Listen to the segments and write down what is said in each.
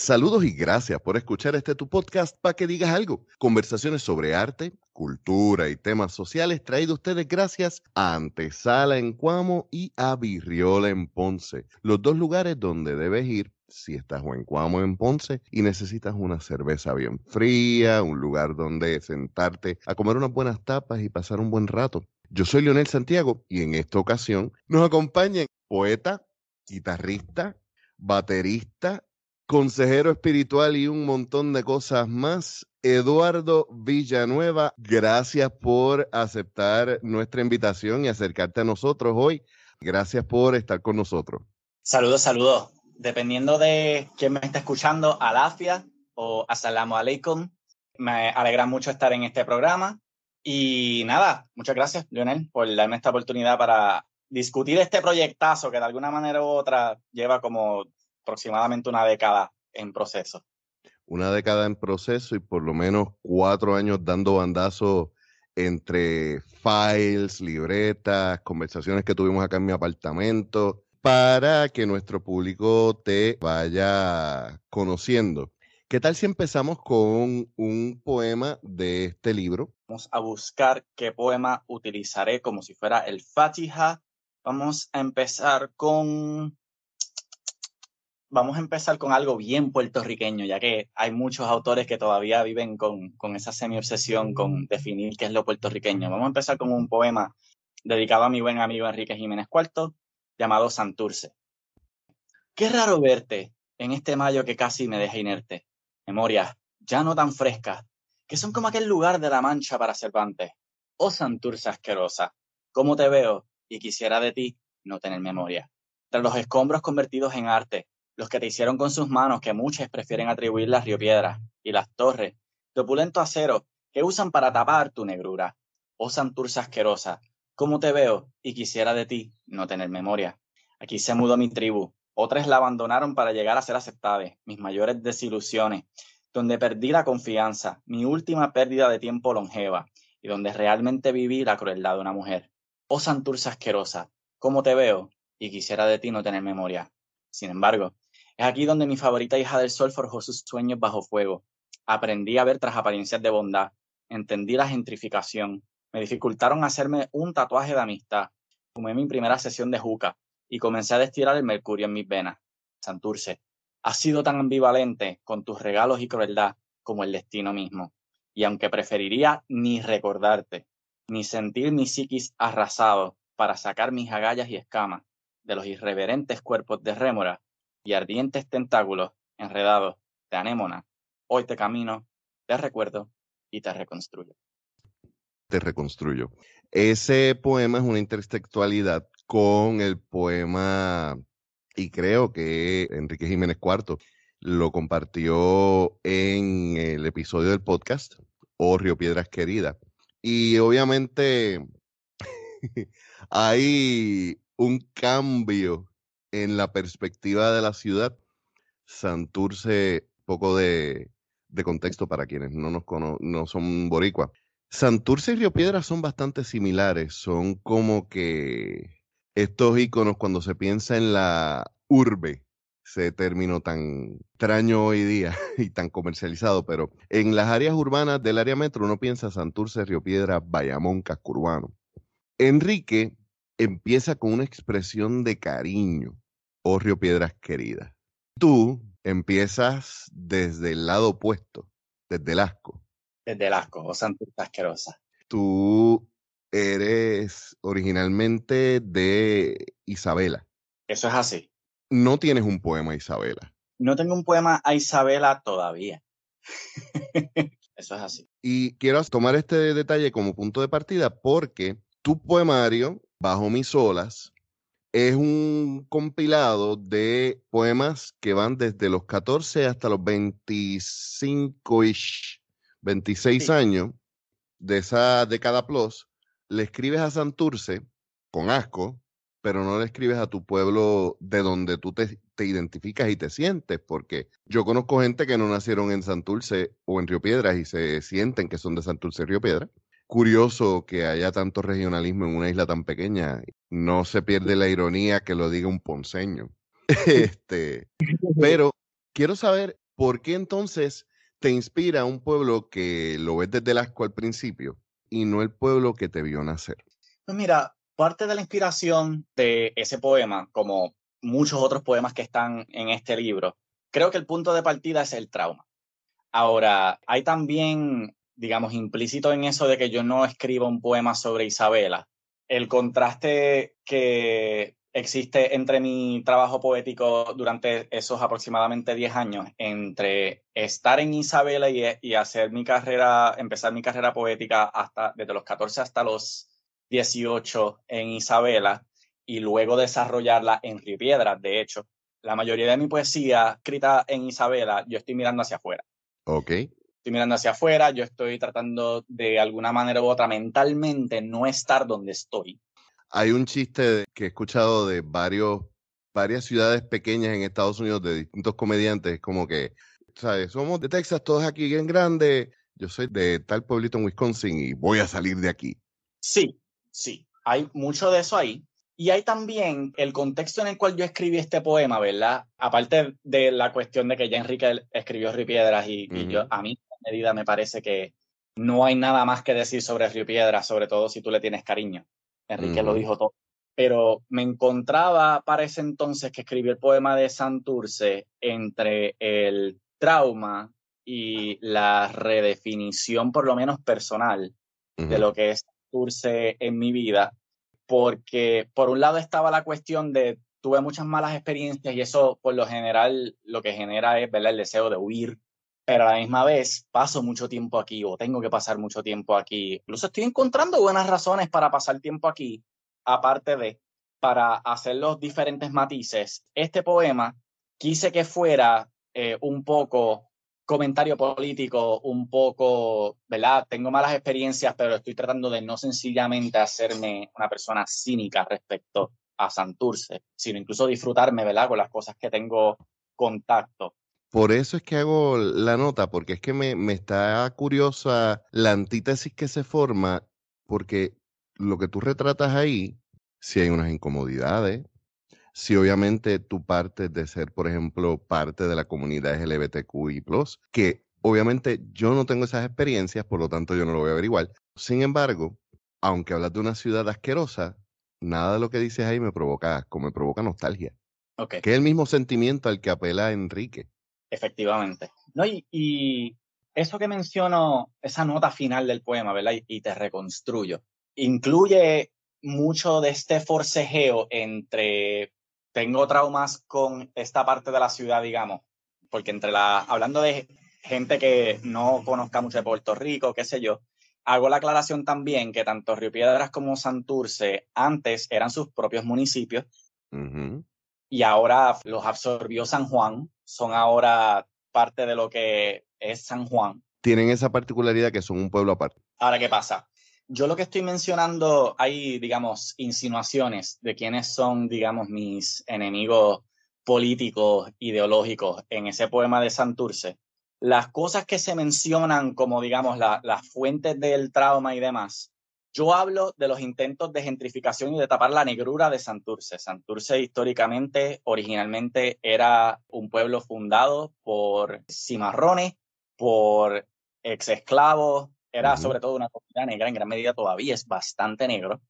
Saludos y gracias por escuchar este tu podcast para que digas algo. Conversaciones sobre arte, cultura y temas sociales traído ustedes gracias a Antesala en Cuamo y a Virriola en Ponce, los dos lugares donde debes ir si estás o en Cuamo en Ponce y necesitas una cerveza bien fría, un lugar donde sentarte a comer unas buenas tapas y pasar un buen rato. Yo soy Leonel Santiago y en esta ocasión nos acompañan poeta, guitarrista, baterista, consejero espiritual y un montón de cosas más. Eduardo Villanueva, gracias por aceptar nuestra invitación y acercarte a nosotros hoy. Gracias por estar con nosotros. Saludos, saludos. Dependiendo de quién me está escuchando, alafia o asalamu alaikum. Me alegra mucho estar en este programa. Y nada, muchas gracias, Lionel, por darme esta oportunidad para discutir este proyectazo que de alguna manera u otra lleva como aproximadamente una década en proceso. Una década en proceso y por lo menos cuatro años dando bandazo entre files, libretas, conversaciones que tuvimos acá en mi apartamento, para que nuestro público te vaya conociendo. ¿Qué tal si empezamos con un poema de este libro? Vamos a buscar qué poema utilizaré como si fuera el Fatiha. Vamos a empezar con vamos a empezar con algo bien puertorriqueño, ya que hay muchos autores que todavía viven con, con esa semi-obsesión con definir qué es lo puertorriqueño. Vamos a empezar con un poema dedicado a mi buen amigo Enrique Jiménez Cuarto, llamado Santurce. Qué raro verte en este mayo que casi me deja inerte. Memorias ya no tan frescas, que son como aquel lugar de la mancha para Cervantes. Oh Santurce asquerosa, cómo te veo y quisiera de ti no tener memoria. Tras los escombros convertidos en arte, los que te hicieron con sus manos, que muchos prefieren atribuir las Río Piedras, y las torres, de opulento acero, que usan para tapar tu negrura. Oh Santurce asquerosa, cómo te veo y quisiera de ti no tener memoria. Aquí se mudó mi tribu, otras la abandonaron para llegar a ser aceptadas, mis mayores desilusiones, donde perdí la confianza, mi última pérdida de tiempo longeva, y donde realmente viví la crueldad de una mujer. Oh Santurce asquerosa, cómo te veo y quisiera de ti no tener memoria. Sin embargo, es aquí donde mi favorita hija del sol forjó sus sueños bajo fuego. Aprendí a ver tras apariencias de bondad, entendí la gentrificación, me dificultaron hacerme un tatuaje de amistad, fumé mi primera sesión de juca y comencé a destilar el mercurio en mis venas. Santurce, has sido tan ambivalente con tus regalos y crueldad como el destino mismo. Y aunque preferiría ni recordarte, ni sentir mi psiquis arrasado para sacar mis agallas y escamas de los irreverentes cuerpos de rémora, y ardientes tentáculos enredados de anémona, hoy te camino, te recuerdo y te reconstruyo. Te reconstruyo. Ese poema es una intertextualidad con el poema, y creo que Enrique Jiménez Cuarto lo compartió en el episodio del podcast, O Río Piedras Querida. Y obviamente hay un cambio en la perspectiva de la ciudad, Santurce, poco de, contexto para quienes no, nos no son boricua. Santurce y Río Piedra son bastante similares, son como que estos iconos cuando se piensa en la urbe, ese término tan extraño hoy día y tan comercializado, pero en las áreas urbanas del área metro uno piensa Santurce, Río Piedra, Bayamón, Cascurbano. Enrique empieza con una expresión de cariño, oh Río Piedras querida. Tú empiezas desde el lado opuesto, desde el asco. Desde el asco, oh Santurce asquerosa. Tú eres originalmente de Isabela. Eso es así. No tienes un poema a Isabela. No tengo un poema a Isabela todavía. Eso es así. Y quiero tomar este detalle como punto de partida porque tu poemario Bajo mis olas es un compilado de poemas que van desde los 14 hasta los 25 ish, 26 años de esa década plus. Le escribes a Santurce con asco, pero no le escribes a tu pueblo de donde tú te, te, identificas y te sientes, porque yo conozco gente que no nacieron en Santurce o en Río Piedras y se sienten que son de Santurce y Río Piedras curioso que haya tanto regionalismo en una isla tan pequeña. No se pierde la ironía que lo diga un ponceño. este, pero quiero saber ¿por qué entonces te inspira un pueblo que lo ves desde el asco al principio y no el pueblo que te vio nacer? Pues mira, parte de la inspiración de ese poema, como muchos otros poemas que están en este libro, creo que el punto de partida es el trauma. Ahora, hay también, digamos, implícito en eso de que yo no escribo un poema sobre Isabela, el contraste que existe entre mi trabajo poético durante esos aproximadamente 10 años, entre estar en Isabela y, hacer mi carrera, empezar mi carrera poética hasta desde los 14 hasta los 18 en Isabela y luego desarrollarla en Río. De hecho, la mayoría de mi poesía escrita en Isabela, yo estoy mirando hacia afuera. Ok estoy mirando hacia afuera, yo estoy tratando de alguna manera u otra mentalmente no estar donde estoy. Hay un chiste que he escuchado de varios, varias ciudades pequeñas en Estados Unidos de distintos comediantes, como que, ¿sabes? Somos de Texas, todos aquí bien grandes. Yo soy de tal pueblito en Wisconsin y voy a salir de aquí. Sí, sí, hay mucho de eso ahí. Y hay también el contexto en el cual yo escribí este poema, ¿verdad? Aparte de la cuestión de que ya Enrique escribió Ripiedras y, y yo, a mí medida me parece que no hay nada más que decir sobre Río Piedra, sobre todo si tú le tienes cariño. Enrique lo dijo todo. Pero me encontraba para ese entonces que escribí el poema de Santurce entre el trauma y la redefinición, por lo menos personal, de lo que es Santurce en mi vida, porque por un lado estaba la cuestión de tuve muchas malas experiencias y eso por lo general lo que genera es el deseo de huir pero a la misma vez paso mucho tiempo aquí o tengo que pasar mucho tiempo aquí. Incluso estoy encontrando buenas razones para pasar tiempo aquí, aparte de para hacer los diferentes matices. Este poema quise que fuera eh, un poco comentario político, un poco, ¿verdad? Tengo malas experiencias, pero estoy tratando de no sencillamente hacerme una persona cínica respecto a Santurce, sino incluso disfrutarme, ¿verdad? Con las cosas que tengo contacto. Por eso es que hago la nota, porque es que me, me está curiosa la antítesis que se forma, porque lo que tú retratas ahí, si hay unas incomodidades, si obviamente tú partes de ser, por ejemplo, parte de la comunidad LGBTQI, que obviamente yo no tengo esas experiencias, por lo tanto yo no lo voy a averiguar. Sin embargo, aunque hablas de una ciudad asquerosa, nada de lo que dices ahí me provoca asco, me provoca nostalgia. Okay. Que es el mismo sentimiento al que apela Enrique. Efectivamente. No, y, eso que menciono, esa nota final del poema, ¿verdad? Y, te reconstruyo. Incluye mucho de este forcejeo entre tengo traumas con esta parte de la ciudad, digamos, porque entre la, hablando de gente que no conozca mucho de Puerto Rico, qué sé yo, hago la aclaración también que tanto Río Piedras como Santurce antes eran sus propios municipios y ahora los absorbió San Juan, son ahora parte de lo que es San Juan. Tienen esa particularidad que son un pueblo aparte. Ahora, ¿qué pasa? Yo lo que estoy mencionando, hay, digamos, insinuaciones de quiénes son, digamos, mis enemigos políticos, ideológicos en ese poema de Santurce. Las cosas que se mencionan como, digamos, las fuentes del trauma y demás, yo hablo de los intentos de gentrificación y de tapar la negrura de Santurce. Santurce históricamente, originalmente era un pueblo fundado por cimarrones, por ex esclavos, era sobre todo una comunidad negra, en gran medida todavía es bastante negro,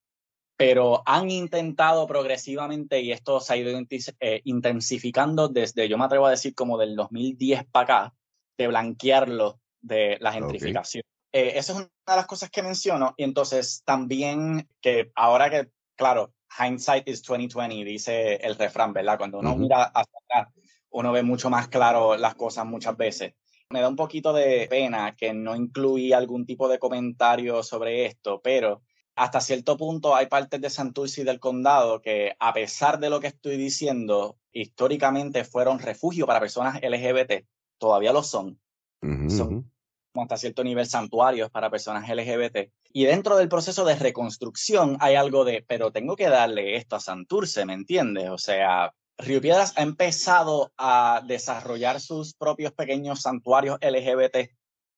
pero han intentado progresivamente, y esto se ha ido eh, intensificando desde, yo me atrevo a decir, como del 2010 para acá, de blanquearlo de la gentrificación. Eh, esa es una de las cosas que menciono. Y entonces también que ahora que, claro, hindsight is 2020, dice el refrán, ¿verdad? Cuando uno mira hacia atrás, uno ve mucho más claro las cosas muchas veces. Me da un poquito de pena que no incluí algún tipo de comentario sobre esto, pero hasta cierto punto hay partes de Santurce y del condado que, a pesar de lo que estoy diciendo, históricamente fueron refugio para personas LGBT, todavía lo son. Son hasta cierto nivel santuarios para personas LGBT. Y dentro del proceso de reconstrucción hay algo de, pero tengo que darle esto a Santurce, ¿me entiendes? O sea, Río Piedras ha empezado a desarrollar sus propios pequeños santuarios LGBT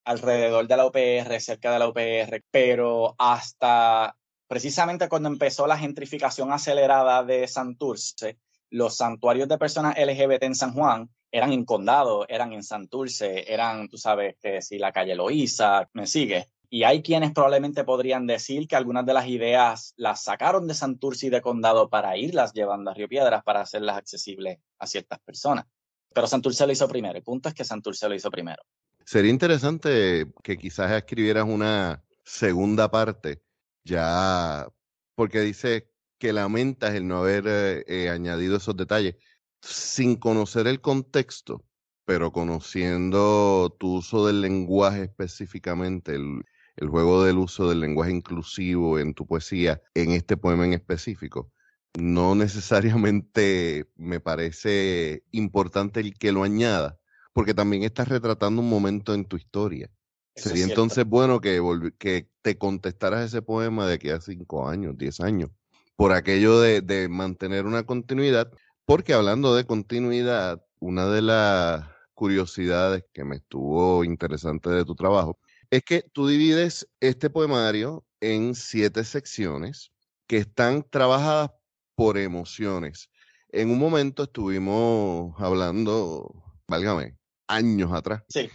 alrededor de la UPR, cerca de la UPR, pero hasta precisamente cuando empezó la gentrificación acelerada de Santurce, los santuarios de personas LGBT en San Juan eran en Condado, eran en Santurce, eran, tú sabes, que si la calle Loíza, me sigue. Y hay quienes probablemente podrían decir que algunas de las ideas las sacaron de Santurce y de Condado para irlas llevando a Río Piedras para hacerlas accesibles a ciertas personas. Pero Santurce lo hizo primero. El punto es que Santurce lo hizo primero. Sería interesante que quizás escribieras una segunda parte, ya porque dice que lamentas el no haber eh, eh, añadido esos detalles sin conocer el contexto, pero conociendo tu uso del lenguaje específicamente, el, el juego del uso del lenguaje inclusivo en tu poesía, en este poema en específico, no necesariamente me parece importante el que lo añada, porque también estás retratando un momento en tu historia. Sería entonces bueno que, que te contestaras ese poema de aquí a cinco años, diez años, por aquello de, de mantener una continuidad, porque hablando de continuidad, una de las curiosidades que me estuvo interesante de tu trabajo es que tú divides este poemario en siete secciones que están trabajadas por emociones. En un momento estuvimos hablando, válgame, años atrás. Sí.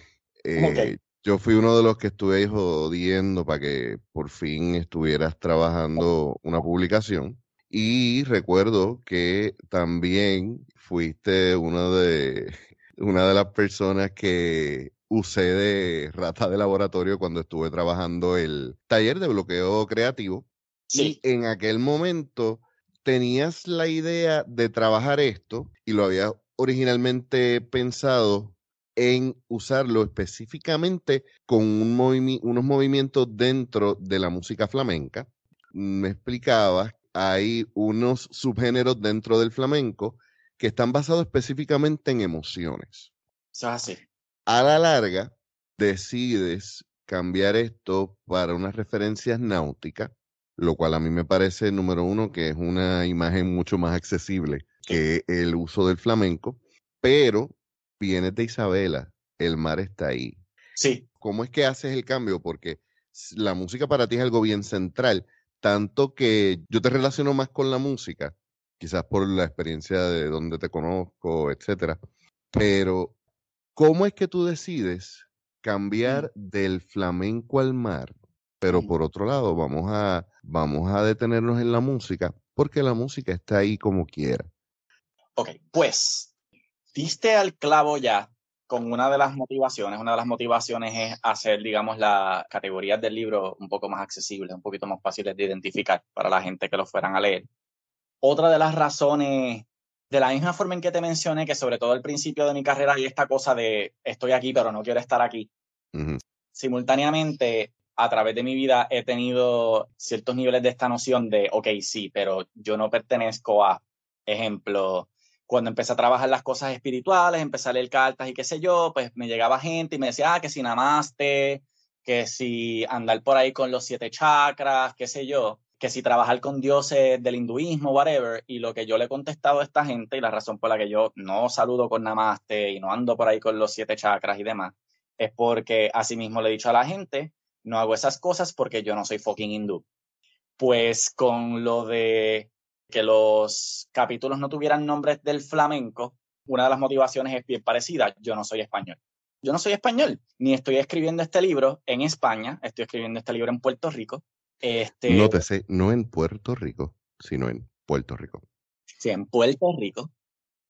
Eh, yo fui uno de los que estuve jodiendo para que por fin estuvieras trabajando una publicación. Y recuerdo que también fuiste una de, una de las personas que usé de rata de laboratorio cuando estuve trabajando el taller de bloqueo creativo. Sí. Y en aquel momento tenías la idea de trabajar esto y lo había originalmente pensado en usarlo específicamente con un unos movimientos dentro de la música flamenca. Me explicabas, hay unos subgéneros dentro del flamenco que están basados específicamente en emociones. Eso es así a la larga decides cambiar esto para unas referencias náuticas, lo cual a mí me parece, número uno, que es una imagen mucho más accesible que el uso del flamenco, pero vienes de Isabela, el mar está ahí. Sí. ¿Cómo es que haces el cambio? Porque la música para ti es algo bien central, tanto que yo te relaciono más con la música, quizás por la experiencia de donde te conozco, etcétera, pero ¿Cómo es que tú decides cambiar del flamenco al mar? Pero por otro lado, vamos a, vamos a detenernos en la música, porque la música está ahí como quiera. Ok, pues, diste al clavo ya con una de las motivaciones. Una de las motivaciones es hacer, digamos, las categorías del libro un poco más accesibles, un poquito más fáciles de identificar para la gente que lo fueran a leer. Otra de las razones de la misma forma en que te mencioné que sobre todo al principio de mi carrera hay esta cosa de estoy aquí pero no quiero estar aquí. Simultáneamente, a través de mi vida he tenido ciertos niveles de esta noción de, ok, sí, pero yo no pertenezco a, ejemplo, cuando empecé a trabajar las cosas espirituales, empecé a leer cartas y qué sé yo, pues me llegaba gente y me decía, ah, que si namaste, que si andar por ahí con los siete chakras, qué sé yo que si trabajar con dioses del hinduismo, whatever, y lo que yo le he contestado a esta gente y la razón por la que yo no saludo con namaste y no ando por ahí con los siete chakras y demás, es porque así mismo le he dicho a la gente, no hago esas cosas porque yo no soy fucking hindú. Pues con lo de que los capítulos no tuvieran nombres del flamenco, una de las motivaciones es bien parecida, yo no soy español. Yo no soy español, ni estoy escribiendo este libro en España, estoy escribiendo este libro en Puerto Rico, este, Nótese, no en Puerto Rico, sino en Puerto Rico. Sí, en Puerto Rico.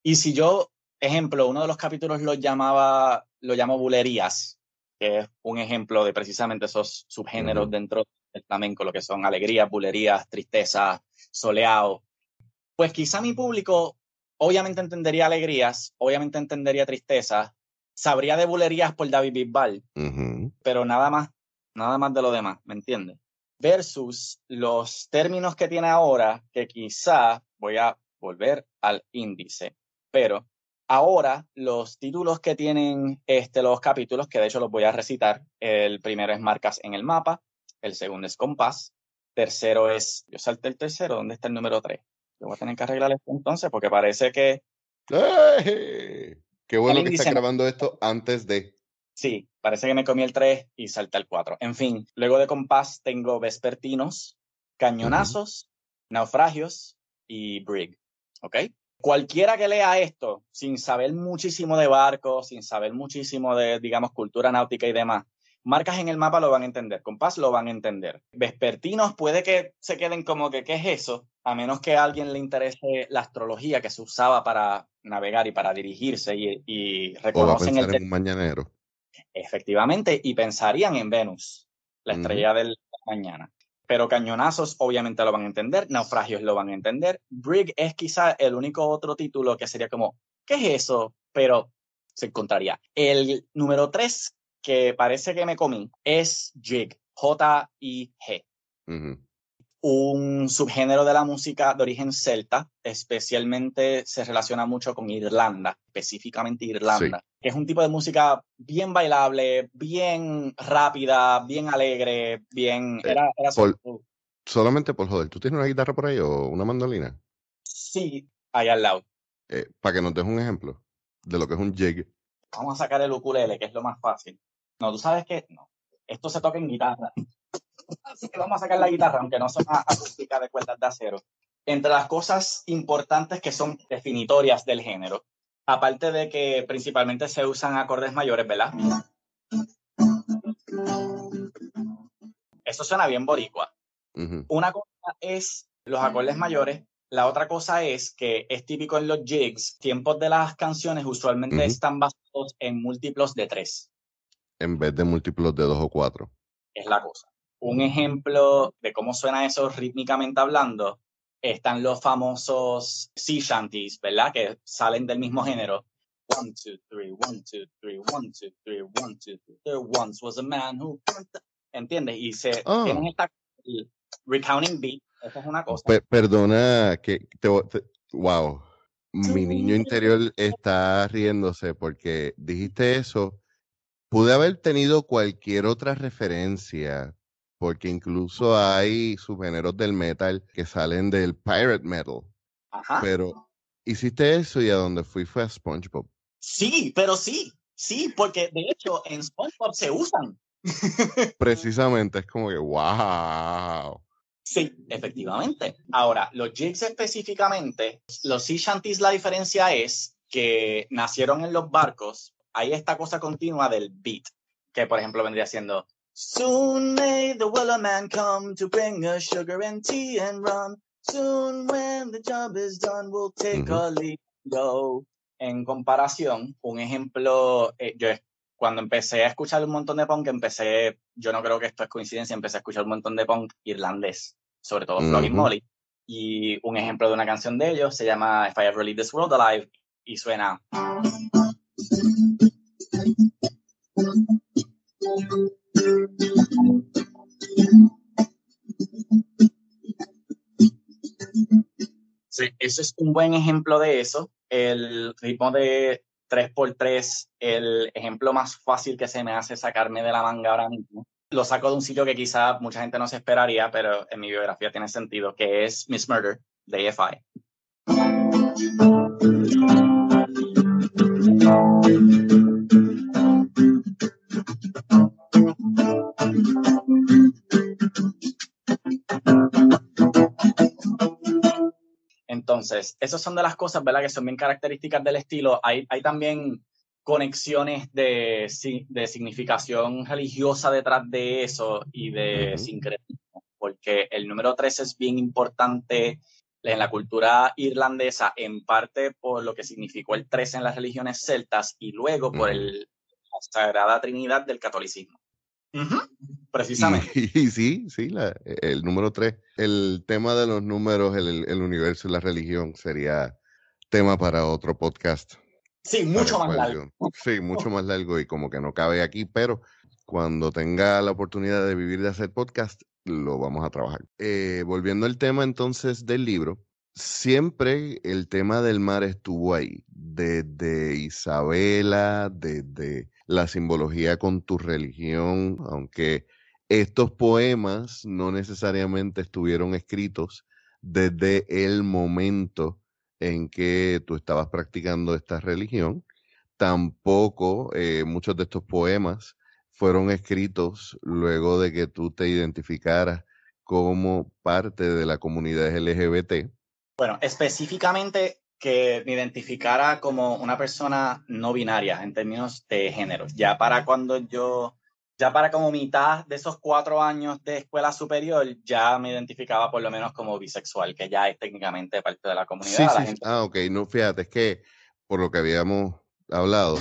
Y si yo, ejemplo, uno de los capítulos lo llamaba, lo llamo bulerías, que es un ejemplo de precisamente esos subgéneros dentro del flamenco, lo que son alegrías, bulerías, tristeza, soleado. Pues quizá mi público obviamente entendería alegrías, obviamente entendería tristeza, sabría de bulerías por David Bisbal, pero nada más, nada más de lo demás, ¿me entiendes? versus los términos que tiene ahora, que quizá voy a volver al índice, pero ahora los títulos que tienen este, los capítulos, que de hecho los voy a recitar, el primero es marcas en el mapa, el segundo es compás, tercero es, yo salté el tercero, ¿dónde está el número tres? Yo voy a tener que arreglar esto entonces porque parece que... Qué bueno que está grabando esto antes de... Sí, parece que me comí el 3 y salta el 4. En fin, luego de compás tengo vespertinos, cañonazos, naufragios y brig. ¿Ok? Cualquiera que lea esto, sin saber muchísimo de barcos, sin saber muchísimo de, digamos, cultura náutica y demás, marcas en el mapa lo van a entender, compás lo van a entender. Vespertinos puede que se queden como que, ¿qué es eso? A menos que a alguien le interese la astrología que se usaba para navegar y para dirigirse y, y reconocen el... En un mañanero. Efectivamente, y pensarían en Venus, la estrella del mañana pero cañonazos obviamente lo van a entender, naufragios lo van a entender. Brig es quizá el único otro título que sería como, ¿qué es eso? Pero se encontraría. El número tres que parece que me comí es Jig, J-I-G un subgénero de la música de origen celta, especialmente se relaciona mucho con Irlanda, específicamente Irlanda, que es un tipo de música bien bailable, bien rápida, bien alegre, bien... Era, solamente por joder, ¿tú tienes una guitarra por ahí o una mandolina? Sí, ahí al lado. Eh, para que nos des un ejemplo de lo que es un jig. Vamos a sacar el ukulele, que es lo más fácil. No, tú sabes que no. Esto se toca en guitarra. Así que vamos a sacar la guitarra, aunque no son acústica de cuerdas de acero. Entre las cosas importantes que son definitorias del género, aparte de que principalmente se usan acordes mayores, ¿verdad? Eso suena bien boricua. Una cosa es los acordes mayores, la otra cosa es que es típico en los jigs, tiempos de las canciones usualmente están basados en múltiplos de tres. En vez de múltiplos de dos o cuatro. Es la cosa un ejemplo de cómo suena eso rítmicamente hablando, están los famosos sea shanties, ¿verdad? Que salen del mismo género. One, two, three, one, two, three, one, two, three, one, two, three. There once was a man who... ¿Entiendes? Y se oh. tienen esta recounting beat. Esa es una cosa. perdona que te, wow. Mi niño interior está riéndose porque dijiste eso. Pude haber tenido cualquier otra referencia, porque incluso hay subgéneros del metal que salen del pirate metal. Ajá. Pero hiciste eso y a donde fui fue a SpongeBob. Sí, pero sí, sí, porque de hecho en SpongeBob se usan. Precisamente, es como que, wow. Sí, efectivamente. Ahora, los jigs específicamente, los sea shanties, la diferencia es que nacieron en los barcos. Hay esta cosa continua del beat, que por ejemplo vendría siendo Soon may the man come to bring us sugar and tea and rum. Soon when the job is done, we'll take a leave. Go. En comparación, un ejemplo, eh, yo cuando empecé a escuchar un montón de punk, empecé, yo no creo que esto es coincidencia, empecé a escuchar un montón de punk irlandés, sobre todo Flogging Molly. Y un ejemplo de una canción de ellos se llama If I Ever Leave This World Alive y suena. Sí, eso es un buen ejemplo de eso. El ritmo de 3x3, el ejemplo más fácil que se me hace sacarme de la manga ahora mismo. Lo saco de un sitio que quizá mucha gente no se esperaría, pero en mi biografía tiene sentido, que es Miss Murder de AFI. Entonces, esas son de las cosas, ¿verdad? Que son bien características del estilo. Hay, hay también conexiones de, de, significación religiosa detrás de eso y de sincretismo, porque el número 3 es bien importante en la cultura irlandesa, en parte por lo que significó el 3 en las religiones celtas y luego por el, la Sagrada Trinidad del catolicismo. Precisamente. Y, sí, sí, el número tres. El tema de los números, el, el, universo y la religión sería tema para otro podcast. Sí, mucho más largo. sí, mucho más largo y como que no cabe aquí, pero cuando tenga la oportunidad de vivir de hacer podcast, lo vamos a trabajar. Eh, volviendo al tema entonces del libro, siempre el tema del mar estuvo ahí, desde Isabela, desde la simbología con tu religión, aunque estos poemas no necesariamente estuvieron escritos desde el momento en que tú estabas practicando esta religión. Tampoco eh, muchos de estos poemas fueron escritos luego de que tú te identificaras como parte de la comunidad LGBT. Bueno, específicamente que me identificara como una persona no binaria en términos de género. Ya para cuando yo, ya para como mitad de esos cuatro años de escuela superior, ya me identificaba por lo menos como bisexual, que ya es técnicamente parte de la comunidad. Sí, sí. Ah, ok. No, fíjate, es que por lo que habíamos hablado,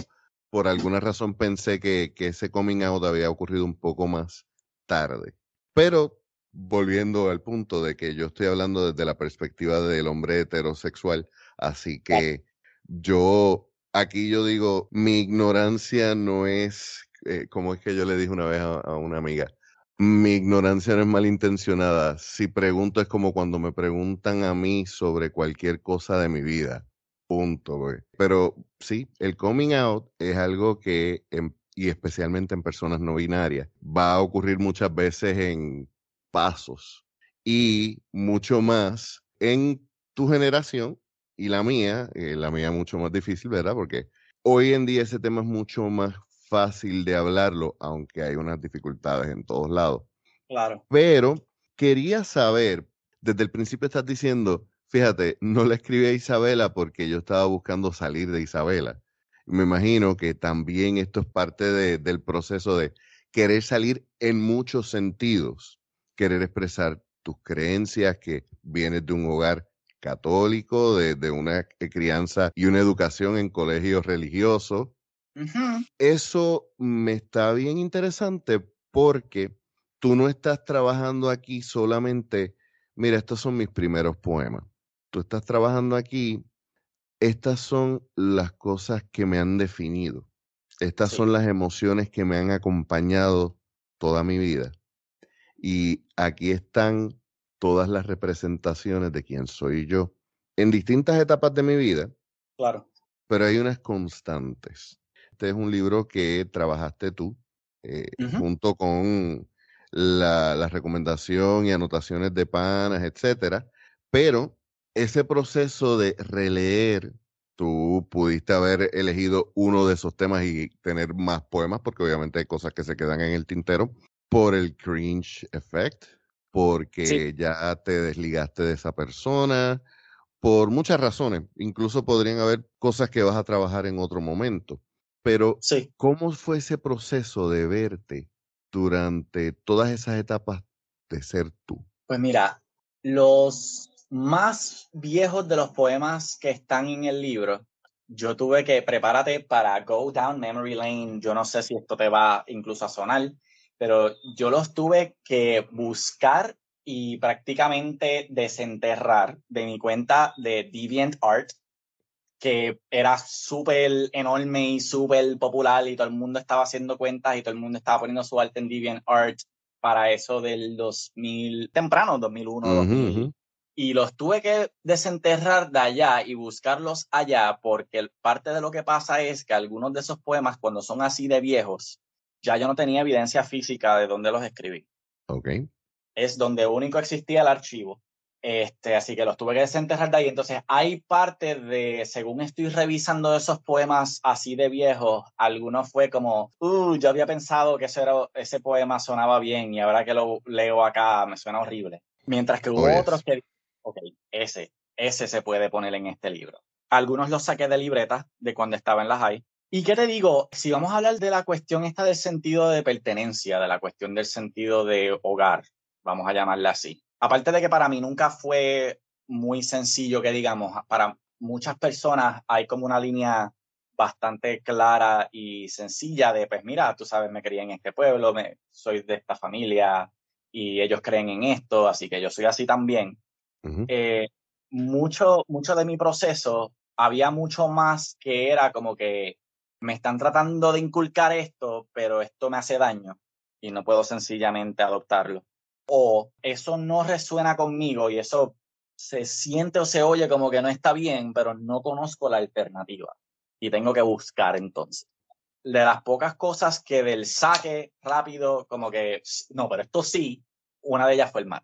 por alguna razón pensé que, que ese coming out había ocurrido un poco más tarde. Pero volviendo al punto de que yo estoy hablando desde la perspectiva del hombre heterosexual, así que yo aquí yo digo, mi ignorancia no es, eh, como es que yo le dije una vez a, una amiga, mi ignorancia no es malintencionada. Si pregunto es como cuando me preguntan a mí sobre cualquier cosa de mi vida. Punto, Pero sí, el coming out es algo que, y especialmente en personas no binarias, va a ocurrir muchas veces en pasos y mucho más en tu generación y la mía, eh, la mía mucho más difícil, ¿verdad? Porque hoy en día ese tema es mucho más fácil de hablarlo, aunque hay unas dificultades en todos lados. Claro. Pero quería saber, desde el principio estás diciendo, fíjate, no le escribí a Isabela porque yo estaba buscando salir de Isabela. Me imagino que también esto es parte del proceso de querer salir en muchos sentidos querer expresar tus creencias, que vienes de un hogar católico, de, una crianza y una educación en colegios religiosos. Eso me está bien interesante porque tú no estás trabajando aquí solamente, mira, estos son mis primeros poemas. Tú estás trabajando aquí, estas son las cosas que me han definido. Estas son las emociones que me han acompañado toda mi vida. Y aquí están todas las representaciones de quién soy yo en distintas etapas de mi vida. Claro. Pero hay unas constantes. Este es un libro que trabajaste tú eh, junto con la, la, recomendación y anotaciones de panas, etcétera. Pero ese proceso de releer, tú pudiste haber elegido uno de esos temas y tener más poemas, porque obviamente hay cosas que se quedan en el tintero por el cringe effect, porque ya te desligaste de esa persona, por muchas razones. Incluso podrían haber cosas que vas a trabajar en otro momento. Pero, ¿cómo fue ese proceso de verte durante todas esas etapas de ser tú? Pues mira, los más viejos de los poemas que están en el libro, yo tuve que prepárate para Go Down Memory Lane. Yo no sé si esto te va incluso a sonar, pero yo los tuve que buscar y prácticamente desenterrar de mi cuenta de DeviantArt, que era súper enorme y súper popular y todo el mundo estaba haciendo cuentas y todo el mundo estaba poniendo su arte en DeviantArt para eso del 2000, temprano, 2001, 2000. Y los tuve que desenterrar de allá y buscarlos allá porque parte de lo que pasa es que algunos de esos poemas, cuando son así de viejos, ya yo no tenía evidencia física de dónde los escribí. Ok. Es donde único existía el archivo. Este, así que los tuve que desenterrar de ahí. Entonces, hay parte de, según estoy revisando esos poemas así de viejos, algunos fue como, uh, yo había pensado que ese, ese poema sonaba bien y ahora que lo leo acá me suena horrible. Mientras que hubo oh, otros que, ok, ese, ese se puede poner en este libro. Algunos los saqué de libreta de cuando estaba en la high ¿Y qué te digo? Si vamos a hablar de la cuestión esta del sentido de pertenencia, de la cuestión del sentido de hogar, vamos a llamarla así. Aparte de que para mí nunca fue muy sencillo que digamos, para muchas personas hay como una línea bastante clara y sencilla de, pues mira, tú sabes, me crié en este pueblo, me, soy de esta familia y ellos creen en esto, así que yo soy así también. Eh, mucho, mucho de mi proceso había mucho más que era como que me están tratando de inculcar esto, pero esto me hace daño y no puedo sencillamente adoptarlo. O eso no resuena conmigo y eso se siente o se oye como que no está bien, pero no conozco la alternativa y tengo que buscar entonces. De las pocas cosas que del saque rápido, como que, no, pero esto sí, una de ellas fue el mar.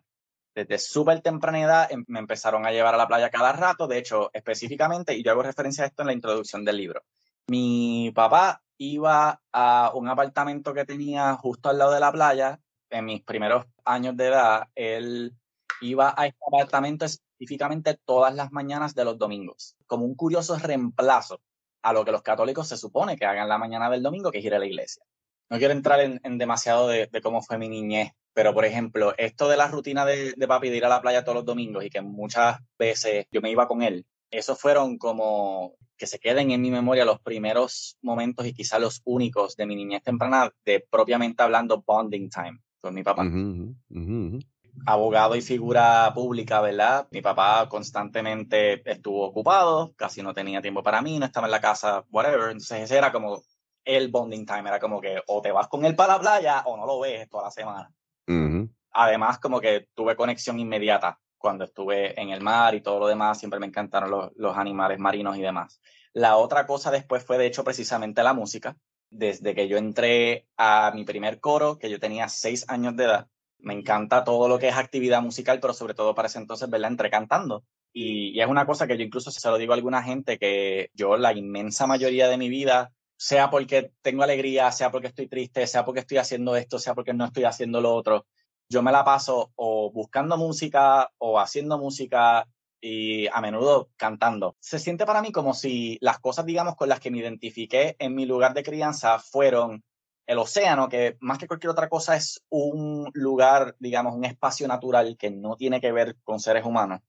Desde súper temprana edad em, me empezaron a llevar a la playa cada rato, de hecho, específicamente, y yo hago referencia a esto en la introducción del libro, mi papá iba a un apartamento que tenía justo al lado de la playa. En mis primeros años de edad, él iba a este apartamento específicamente todas las mañanas de los domingos, como un curioso reemplazo a lo que los católicos se supone que hagan la mañana del domingo, que es ir a la iglesia. No quiero entrar en, demasiado de, cómo fue mi niñez, pero por ejemplo, esto de la rutina de, de papi de ir a la playa todos los domingos y que muchas veces yo me iba con él, esos fueron como que se queden en mi memoria los primeros momentos y quizá los únicos de mi niñez temprana de propiamente hablando bonding time con mi papá. Abogado y figura pública, ¿verdad? Mi papá constantemente estuvo ocupado, casi no tenía tiempo para mí, no estaba en la casa, whatever. Entonces ese era como el bonding time, era como que o te vas con él para la playa o no lo ves toda la semana. Además, como que tuve conexión inmediata cuando estuve en el mar y todo lo demás, siempre me encantaron los, animales marinos y demás. La otra cosa después fue, de hecho, precisamente la música. Desde que yo entré a mi primer coro, que yo tenía seis años de edad, me encanta todo lo que es actividad musical, pero sobre todo para ese entonces verla entre cantando. Y, es una cosa que yo incluso se lo digo a alguna gente que yo la inmensa mayoría de mi vida, sea porque tengo alegría, sea porque estoy triste, sea porque estoy haciendo esto, sea porque no estoy haciendo lo otro, yo me la paso o buscando música o haciendo música y a menudo cantando. Se siente para mí como si las cosas, digamos, con las que me identifiqué en mi lugar de crianza fueron el océano, que más que cualquier otra cosa es un lugar, digamos, un espacio natural que no tiene que ver con seres humanos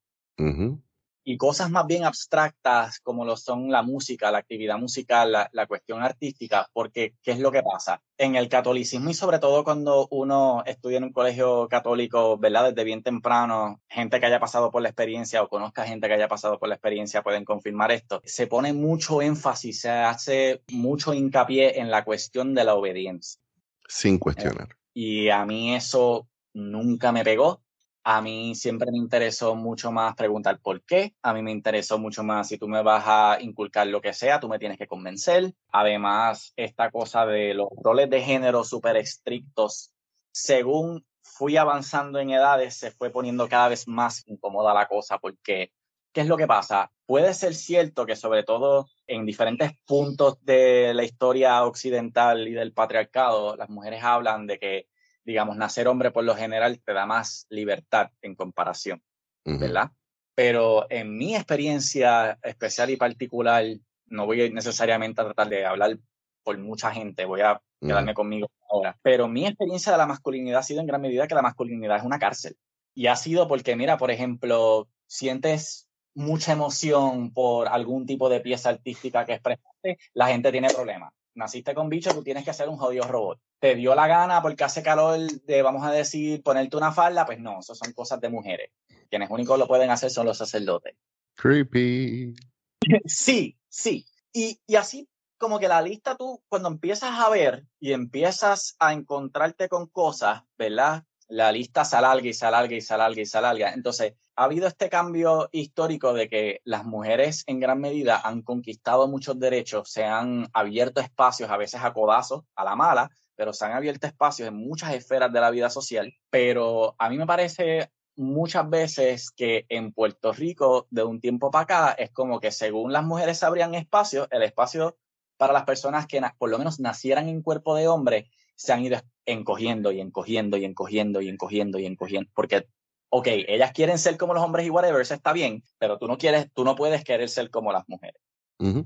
y cosas más bien abstractas como lo son la música, la actividad musical, la, cuestión artística, porque ¿qué es lo que pasa? En el catolicismo y sobre todo cuando uno estudia en un colegio católico, ¿verdad? Desde bien temprano, gente que haya pasado por la experiencia o conozca gente que haya pasado por la experiencia pueden confirmar esto. Se pone mucho énfasis, se hace mucho hincapié en la cuestión de la obediencia. Sin cuestionar. y a mí eso nunca me pegó a mí siempre me interesó mucho más preguntar por qué. A mí me interesó mucho más si tú me vas a inculcar lo que sea, tú me tienes que convencer. Además, esta cosa de los roles de género súper estrictos, según fui avanzando en edades, se fue poniendo cada vez más incómoda la cosa porque, ¿qué es lo que pasa? Puede ser cierto que sobre todo en diferentes puntos de la historia occidental y del patriarcado, las mujeres hablan de que digamos, nacer hombre por lo general te da más libertad en comparación, ¿verdad? Pero en mi experiencia especial y particular, no voy necesariamente a tratar de hablar por mucha gente, voy a quedarme conmigo ahora, pero mi experiencia de la masculinidad ha sido en gran medida que la masculinidad es una cárcel. Y ha sido porque, mira, por ejemplo, sientes mucha emoción por algún tipo de pieza artística que expresaste, la gente tiene problemas naciste con bicho, tú tienes que hacer un jodido robot. ¿Te dio la gana porque hace calor de, vamos a decir, ponerte una falda? Pues no, eso son cosas de mujeres. Quienes únicos lo pueden hacer son los sacerdotes. Creepy. Sí, sí. Y, y así como que la lista tú, cuando empiezas a ver y empiezas a encontrarte con cosas, ¿verdad? La lista se alarga y se alarga y se alarga y se alarga. Entonces, ha habido este cambio histórico de que las mujeres en gran medida han conquistado muchos derechos, se han abierto espacios, a veces a codazos, a la mala, pero se han abierto espacios en muchas esferas de la vida social. Pero a mí me parece muchas veces que en Puerto Rico, de un tiempo para acá, es como que según las mujeres abrían espacios, el espacio para las personas que por lo menos nacieran en cuerpo de hombre se han ido encogiendo y encogiendo y encogiendo y encogiendo y encogiendo, porque ok, ellas quieren ser como los hombres y whatever, está bien, pero tú no quieres, tú no puedes querer ser como las mujeres.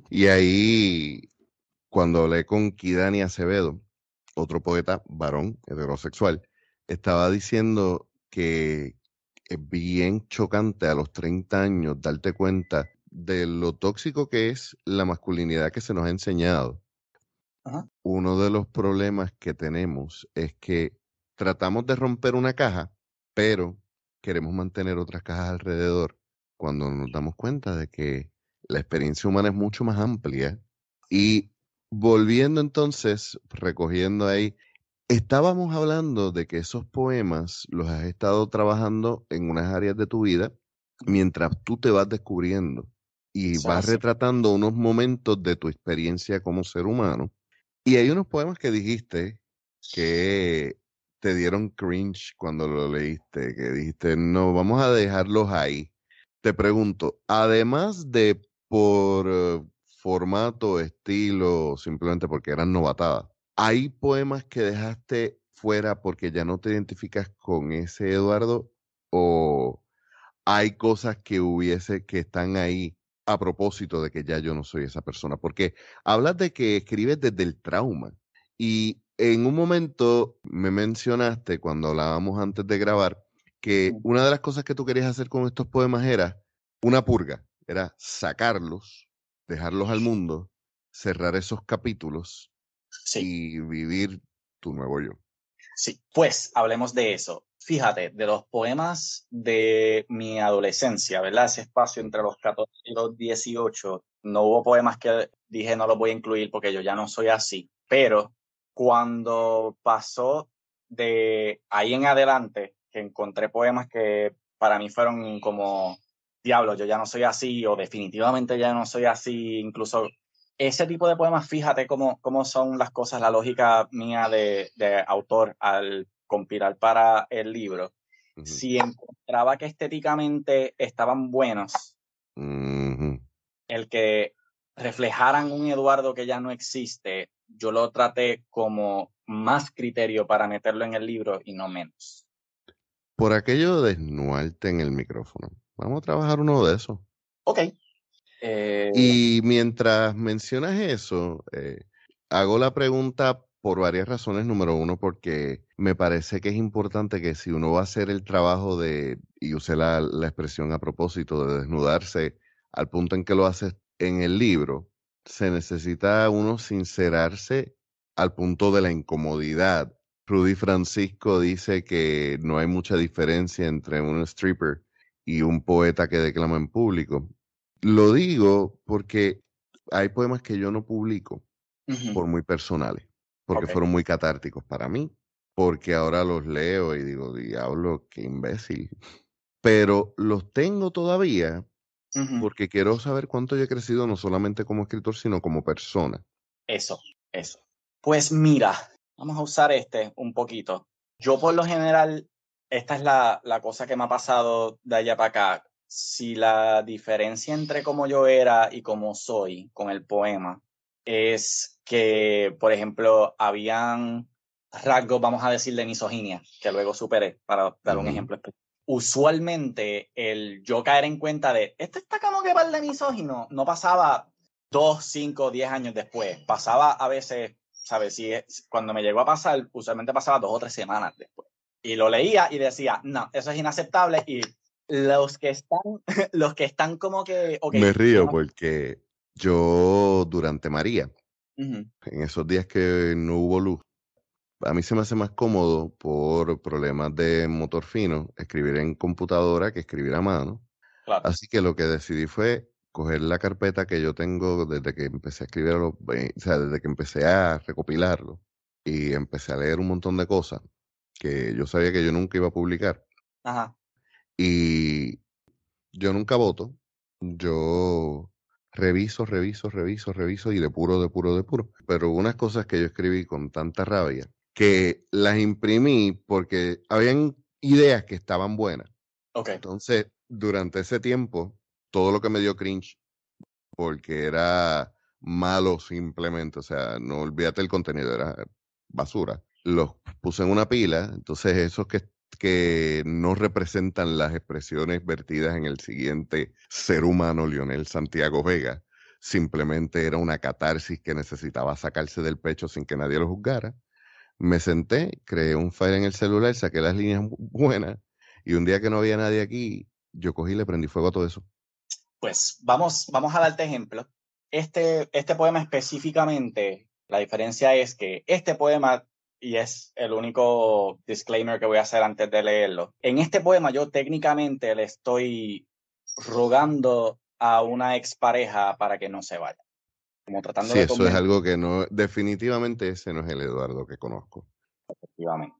Y ahí, cuando hablé con Kidani Acevedo, otro poeta varón heterosexual, estaba diciendo que es bien chocante a los 30 años darte cuenta de lo tóxico que es la masculinidad que se nos ha enseñado. Uno de los problemas que tenemos es que tratamos de romper una caja, pero queremos mantener otras cajas alrededor cuando nos damos cuenta de que la experiencia humana es mucho más amplia. Y volviendo entonces, recogiendo ahí, estábamos hablando de que esos poemas los has estado trabajando en unas áreas de tu vida mientras tú te vas descubriendo y vas retratando unos momentos de tu experiencia como ser humano. Y hay unos poemas que dijiste que te dieron cringe cuando lo leíste, que dijiste, no, vamos a dejarlos ahí. Te pregunto, además de por eh, formato, estilo, simplemente porque eran novatadas, ¿hay poemas que dejaste fuera porque ya no te identificas con ese Eduardo? ¿O hay cosas que hubiese que están ahí a propósito de que ya yo no soy esa persona, porque hablas de que escribes desde el trauma. Y en un momento me mencionaste cuando hablábamos antes de grabar que una de las cosas que tú querías hacer con estos poemas era una purga, era sacarlos, dejarlos al mundo, cerrar esos capítulos y vivir tu nuevo yo. Sí, pues hablemos de eso. Fíjate, de los poemas de mi adolescencia, ¿verdad? Ese espacio entre los 14 y los 18, no hubo poemas que dije no los voy a incluir porque yo ya no soy así, pero cuando pasó de ahí en adelante, que encontré poemas que para mí fueron como, diablo, yo ya no soy así o definitivamente ya no soy así, incluso ese tipo de poemas, fíjate cómo, cómo son las cosas, la lógica mía de, autor al compilar para el libro. Si encontraba que estéticamente estaban buenos, el que reflejaran un Eduardo que ya no existe, yo lo traté como más criterio para meterlo en el libro y no menos. Por aquello de desnuarte en el micrófono. Vamos a trabajar uno de esos. Ok. Eh, y mientras mencionas eso, eh, hago la pregunta por varias razones. Número uno, porque me parece que es importante que si uno va a hacer el trabajo de, y usé la, la expresión a propósito, de desnudarse al punto en que lo haces en el libro, se necesita uno sincerarse al punto de la incomodidad Rudy Francisco dice que no hay mucha diferencia entre un stripper y un poeta que declama en público. Lo digo porque hay poemas que yo no publico por muy personales, porque fueron muy catárticos para mí, porque ahora los leo y digo, diablo, qué imbécil. Pero los tengo todavía porque quiero saber cuánto yo he crecido no solamente como escritor, sino como persona. Eso, eso. Pues mira, Vamos a usar este un poquito. Yo por lo general, esta es la, la cosa que me ha pasado de allá para acá. Si la diferencia entre cómo yo era y cómo soy con el poema es que, por ejemplo, habían rasgos, vamos a decir, de misoginia, que luego superé, para dar un ejemplo Usualmente, el yo caer en cuenta de, esto está como que para de misógino, no pasaba dos, cinco, diez años después. Pasaba a veces ¿sabes? Si cuando me llegó a pasar, usualmente pasaba dos o tres semanas después. Y lo leía y decía, no, eso es inaceptable y los que están, los que están como que... me río porque yo durante María, en esos días que no hubo luz, a mí se me hace más cómodo por problemas de motor fino escribir en computadora que escribir a mano. Así que lo que decidí fue coger la carpeta que yo tengo desde que empecé a escribirlo, eh, o sea, desde que empecé a recopilarlo y empecé a leer un montón de cosas que yo sabía que yo nunca iba a publicar. Ajá. Y yo nunca voto, yo reviso, reviso, reviso, reviso y de puro, de puro, de puro. Pero unas cosas que yo escribí con tanta rabia que las imprimí porque habían ideas que estaban buenas. Okay. Entonces, durante ese tiempo, todo lo que me dio cringe, porque era malo simplemente, o sea, no olvídate el contenido, era basura. Los puse en una pila, entonces esos que, que no representan las expresiones vertidas en el siguiente ser humano, Lionel Santiago Vega, simplemente era una catarsis que necesitaba sacarse del pecho sin que nadie lo juzgara. Me senté, creé un file en el celular, saqué las líneas buenas y un día que no había nadie aquí, yo cogí y le prendí fuego a todo eso. Pues vamos, vamos a darte ejemplo. Este, este poema específicamente, la diferencia es que este poema, y es el único disclaimer que voy a hacer antes de leerlo, en este poema yo técnicamente le estoy rogando a una expareja para que no se vaya. Como tratando sí, eso es algo que no, definitivamente ese no es el Eduardo que conozco. Efectivamente.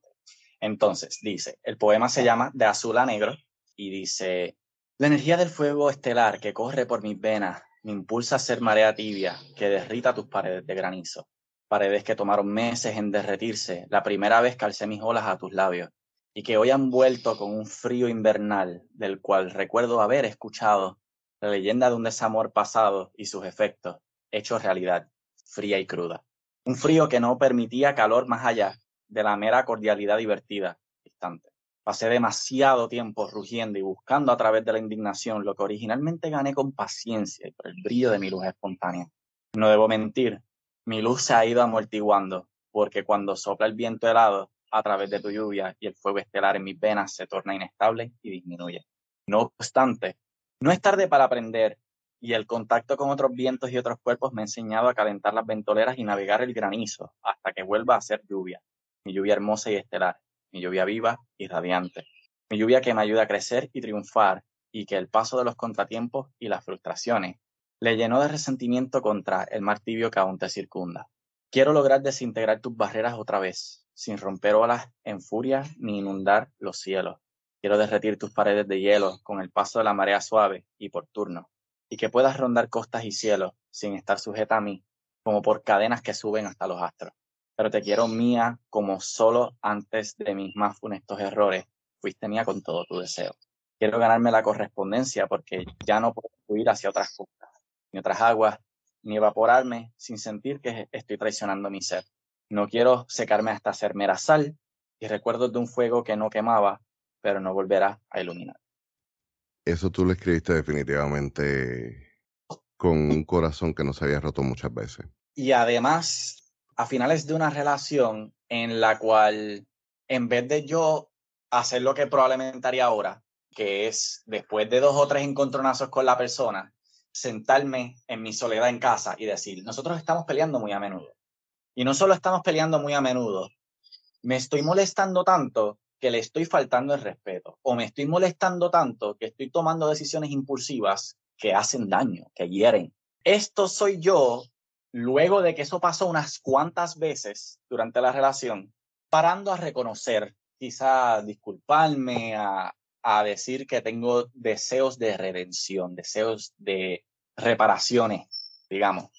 Entonces, dice, el poema se llama De azul a negro y dice, la energía del fuego estelar que corre por mis venas me impulsa a ser marea tibia que derrita tus paredes de granizo. Paredes que tomaron meses en derretirse la primera vez que alcé mis olas a tus labios y que hoy han vuelto con un frío invernal del cual recuerdo haber escuchado la leyenda de un desamor pasado y sus efectos, hechos realidad, fría y cruda. Un frío que no permitía calor más allá de la mera cordialidad divertida, distante. Pasé demasiado tiempo rugiendo y buscando a través de la indignación lo que originalmente gané con paciencia y por el brillo de mi luz espontánea. No debo mentir, mi luz se ha ido amortiguando, porque cuando sopla el viento helado a través de tu lluvia y el fuego estelar en mis venas se torna inestable y disminuye. No obstante, no es tarde para aprender y el contacto con otros vientos y otros cuerpos me ha enseñado a calentar las ventoleras y navegar el granizo hasta que vuelva a ser lluvia, mi lluvia hermosa y estelar, mi lluvia viva y radiante, mi lluvia que me ayuda a crecer y triunfar y que el paso de los contratiempos y las frustraciones le llenó de resentimiento contra el mar tibio que aún te circunda. Quiero lograr desintegrar tus barreras otra vez, sin romper olas en furia ni inundar los cielos. Quiero derretir tus paredes de hielo con el paso de la marea suave y por turno, y que puedas rondar costas y cielos sin estar sujeta a mí, como por cadenas que suben hasta los astros. Pero te quiero mía como solo antes de mis más funestos errores fuiste mía con todo tu deseo. Quiero ganarme la correspondencia porque ya no puedo fluir hacia otras costas ni otras aguas, ni evaporarme sin sentir que estoy traicionando mi ser. No quiero secarme hasta ser mera sal y recuerdos de un fuego que no quemaba, pero no volverá a iluminar. Eso tú lo escribiste definitivamente con un corazón que no se había roto muchas veces. Y además, a finales de una relación en la cual, en vez de yo hacer lo que probablemente haría ahora, que es después de dos o tres encontronazos con la persona, sentarme en mi soledad en casa y decir, nosotros estamos peleando muy a menudo. Y no solo estamos peleando muy a menudo, me estoy molestando tanto que le estoy faltando el respeto o me estoy molestando tanto que estoy tomando decisiones impulsivas que hacen daño, que hieren. Esto soy yo luego de que eso pasó unas cuantas veces durante la relación, parando a reconocer, quizá disculparme, a, a decir que tengo deseos de redención, deseos de reparaciones, digamos.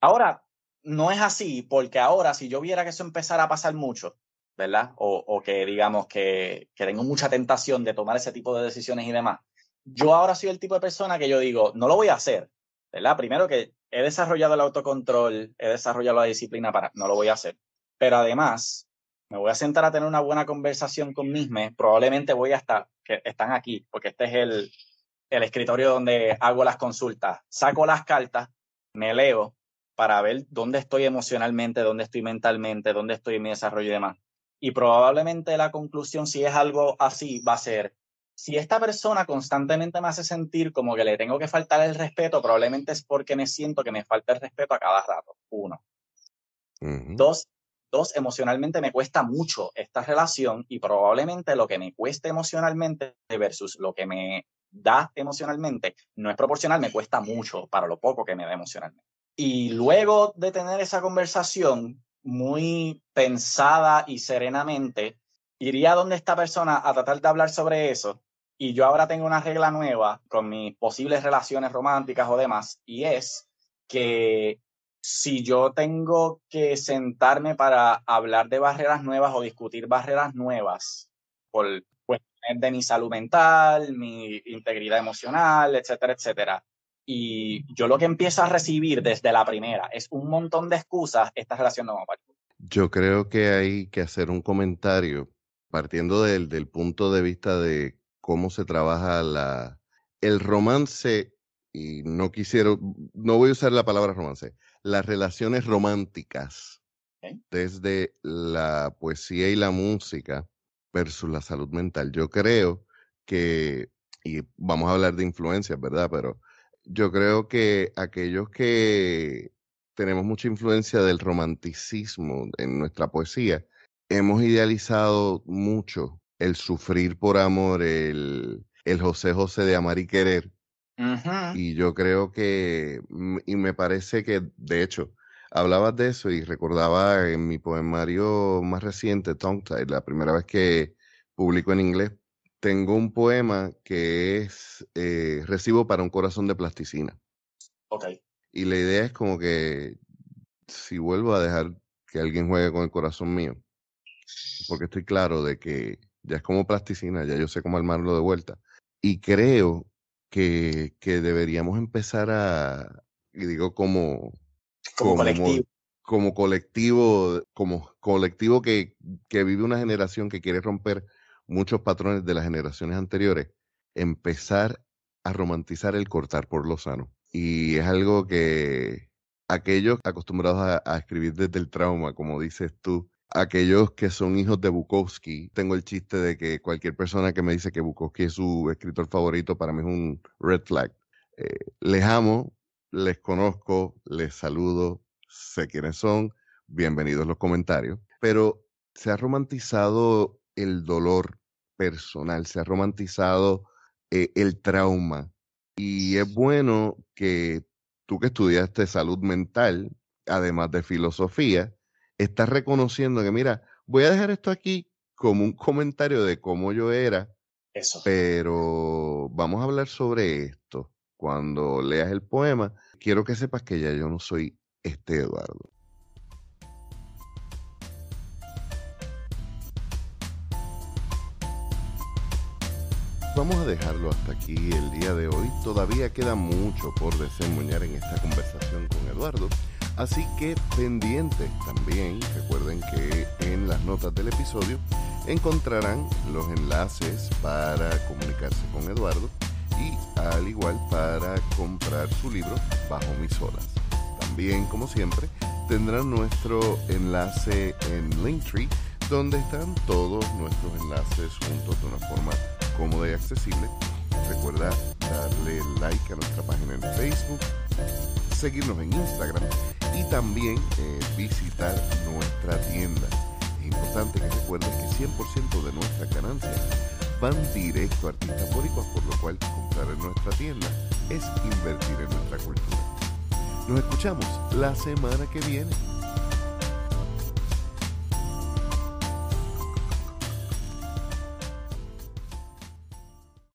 Ahora, no es así, porque ahora si yo viera que eso empezara a pasar mucho, ¿verdad? O, que digamos que, tengo mucha tentación de tomar ese tipo de decisiones y demás, yo ahora soy el tipo de persona que yo digo, no lo voy a hacer, ¿verdad? Primero que he desarrollado el autocontrol, he desarrollado la disciplina para, no lo voy a hacer. Pero además, me voy a sentar a tener una buena conversación con Misme, probablemente voy hasta, que están aquí, porque este es el, el escritorio donde hago las consultas. Saco las cartas, me leo para ver dónde estoy emocionalmente, dónde estoy mentalmente, dónde estoy en mi desarrollo y demás. Y probablemente la conclusión, si es algo así, va a ser, si esta persona constantemente me hace sentir como que le tengo que faltar el respeto, probablemente es porque me siento que me falta el respeto a cada rato. Uno. Dos, Dos, emocionalmente me cuesta mucho esta relación y probablemente lo que me cueste emocionalmente versus lo que me da emocionalmente no es proporcional, me cuesta mucho para lo poco que me da emocionalmente. Y luego de tener esa conversación muy pensada y serenamente, iría donde esta persona a tratar de hablar sobre eso. Y yo ahora tengo una regla nueva con mis posibles relaciones románticas o demás, y es que si yo tengo que sentarme para hablar de barreras nuevas o discutir barreras nuevas por cuestiones de mi salud mental, mi integridad emocional, etcétera, etcétera, y yo lo que empiezo a recibir desde la primera es un montón de excusas, esta relación no va a. Yo creo que hay que hacer un comentario partiendo del, del punto de vista de cómo se trabaja la, el romance, y no quisiera, no voy a usar la palabra romance, las relaciones románticas desde la poesía y la música versus la salud mental. Yo creo que, y vamos a hablar de influencias, ¿verdad? Pero yo creo que aquellos que tenemos mucha influencia del romanticismo en nuestra poesía, hemos idealizado mucho el sufrir por amor, el, el José José de amar y querer, y yo creo que, mm, y me parece que, de hecho, hablabas de eso y recordaba en mi poemario más reciente, Tongue Tie, la primera vez que publico en inglés, tengo un poema que es eh, Recibo para un corazón de plasticina. Ok. Y la idea es como que si vuelvo a dejar que alguien juegue con el corazón mío, porque estoy claro de que ya es como plasticina, ya yo sé cómo armarlo de vuelta. Y creo que, que deberíamos empezar a, y digo como, como, colectivo. Como colectivo, como colectivo que, que vive una generación que quiere romper muchos patrones de las generaciones anteriores, empezar a romantizar el cortar por lo sano. Y es algo que aquellos acostumbrados a, escribir desde el trauma, como dices tú, aquellos que son hijos de Bukowski, tengo el chiste de que cualquier persona que me dice que Bukowski es su escritor favorito, para mí es un red flag. Eh, les amo, les conozco, les saludo, sé quiénes son, bienvenidos los comentarios, pero se ha romantizado el dolor personal, se ha romantizado eh, el trauma. Y es bueno que tú que estudiaste salud mental, además de filosofía, estás reconociendo que, mira, voy a dejar esto aquí como un comentario de cómo yo era, Eso. pero vamos a hablar sobre esto. Cuando leas el poema, quiero que sepas que ya yo no soy este Eduardo. vamos a dejarlo hasta aquí el día de hoy. Todavía queda mucho por desemboñar en esta conversación con Eduardo. Así que pendientes también, recuerden que en las notas del episodio encontrarán los enlaces para comunicarse con Eduardo y al igual para comprar su libro Bajo mis olas. También, como siempre, tendrán nuestro enlace en Linktree, donde están todos nuestros enlaces juntos de una forma cómoda y accesible. Recuerda darle like a nuestra página en Facebook, seguirnos en Instagram y también eh, visitar nuestra tienda. Es importante que recuerdes que 100% de nuestras ganancias van directo a artistas boricuas, por lo cual comprar en nuestra tienda es invertir en nuestra cultura. Nos escuchamos la semana que viene.